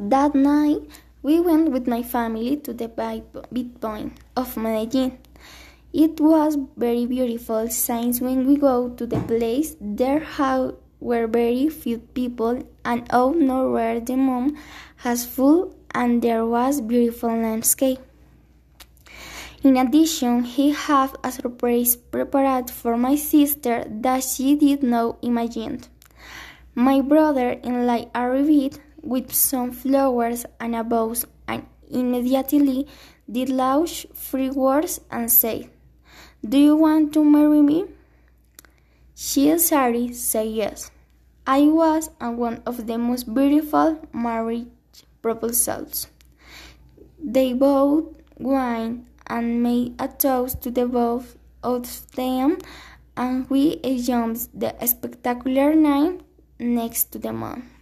That night, we went with my family to the midpoint of Medellin. It was very beautiful since when we go to the place there were very few people and out nowhere the moon has full and there was beautiful landscape. In addition, he had a surprise prepared for my sister that she did not imagine. My brother-in-law arrived with some flowers and a bow and immediately did launch three words and said, Do you want to marry me? She sorry said yes. I was one of the most beautiful marriage proposals. They both wine and made a toast to the both of them, and we enjoyed the spectacular night next to the moon.